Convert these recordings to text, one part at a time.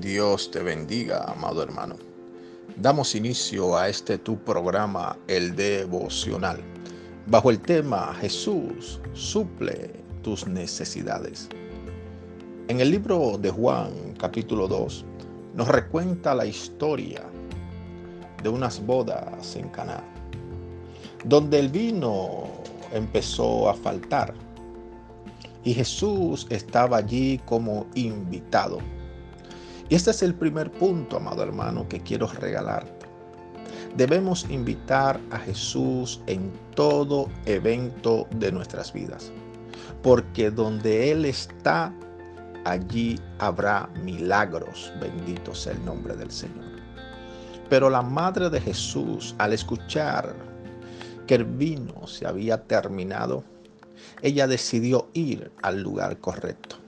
Dios te bendiga, amado hermano. Damos inicio a este tu programa, el devocional, bajo el tema Jesús suple tus necesidades. En el libro de Juan, capítulo 2, nos recuenta la historia de unas bodas en Caná, donde el vino empezó a faltar y Jesús estaba allí como invitado y este es el primer punto, amado hermano, que quiero regalarte. Debemos invitar a Jesús en todo evento de nuestras vidas, porque donde Él está, allí habrá milagros. Bendito sea el nombre del Señor. Pero la madre de Jesús, al escuchar que el vino se había terminado, ella decidió ir al lugar correcto.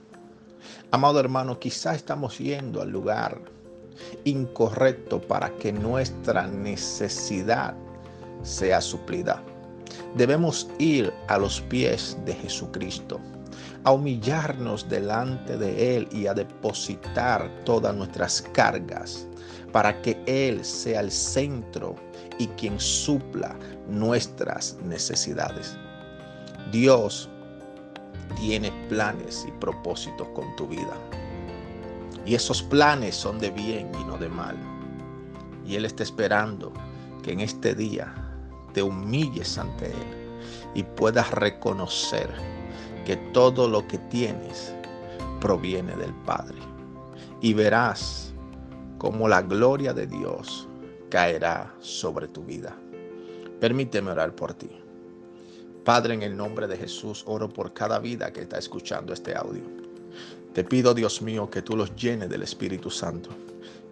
Amado hermano, quizá estamos yendo al lugar incorrecto para que nuestra necesidad sea suplida. Debemos ir a los pies de Jesucristo, a humillarnos delante de Él y a depositar todas nuestras cargas para que Él sea el centro y quien supla nuestras necesidades. Dios tiene planes y propósitos con tu vida. Y esos planes son de bien y no de mal. Y Él está esperando que en este día te humilles ante Él y puedas reconocer que todo lo que tienes proviene del Padre. Y verás cómo la gloria de Dios caerá sobre tu vida. Permíteme orar por ti. Padre, en el nombre de Jesús, oro por cada vida que está escuchando este audio. Te pido, Dios mío, que tú los llenes del Espíritu Santo,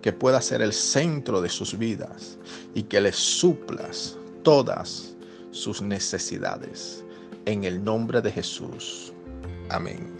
que pueda ser el centro de sus vidas y que les suplas todas sus necesidades. En el nombre de Jesús. Amén.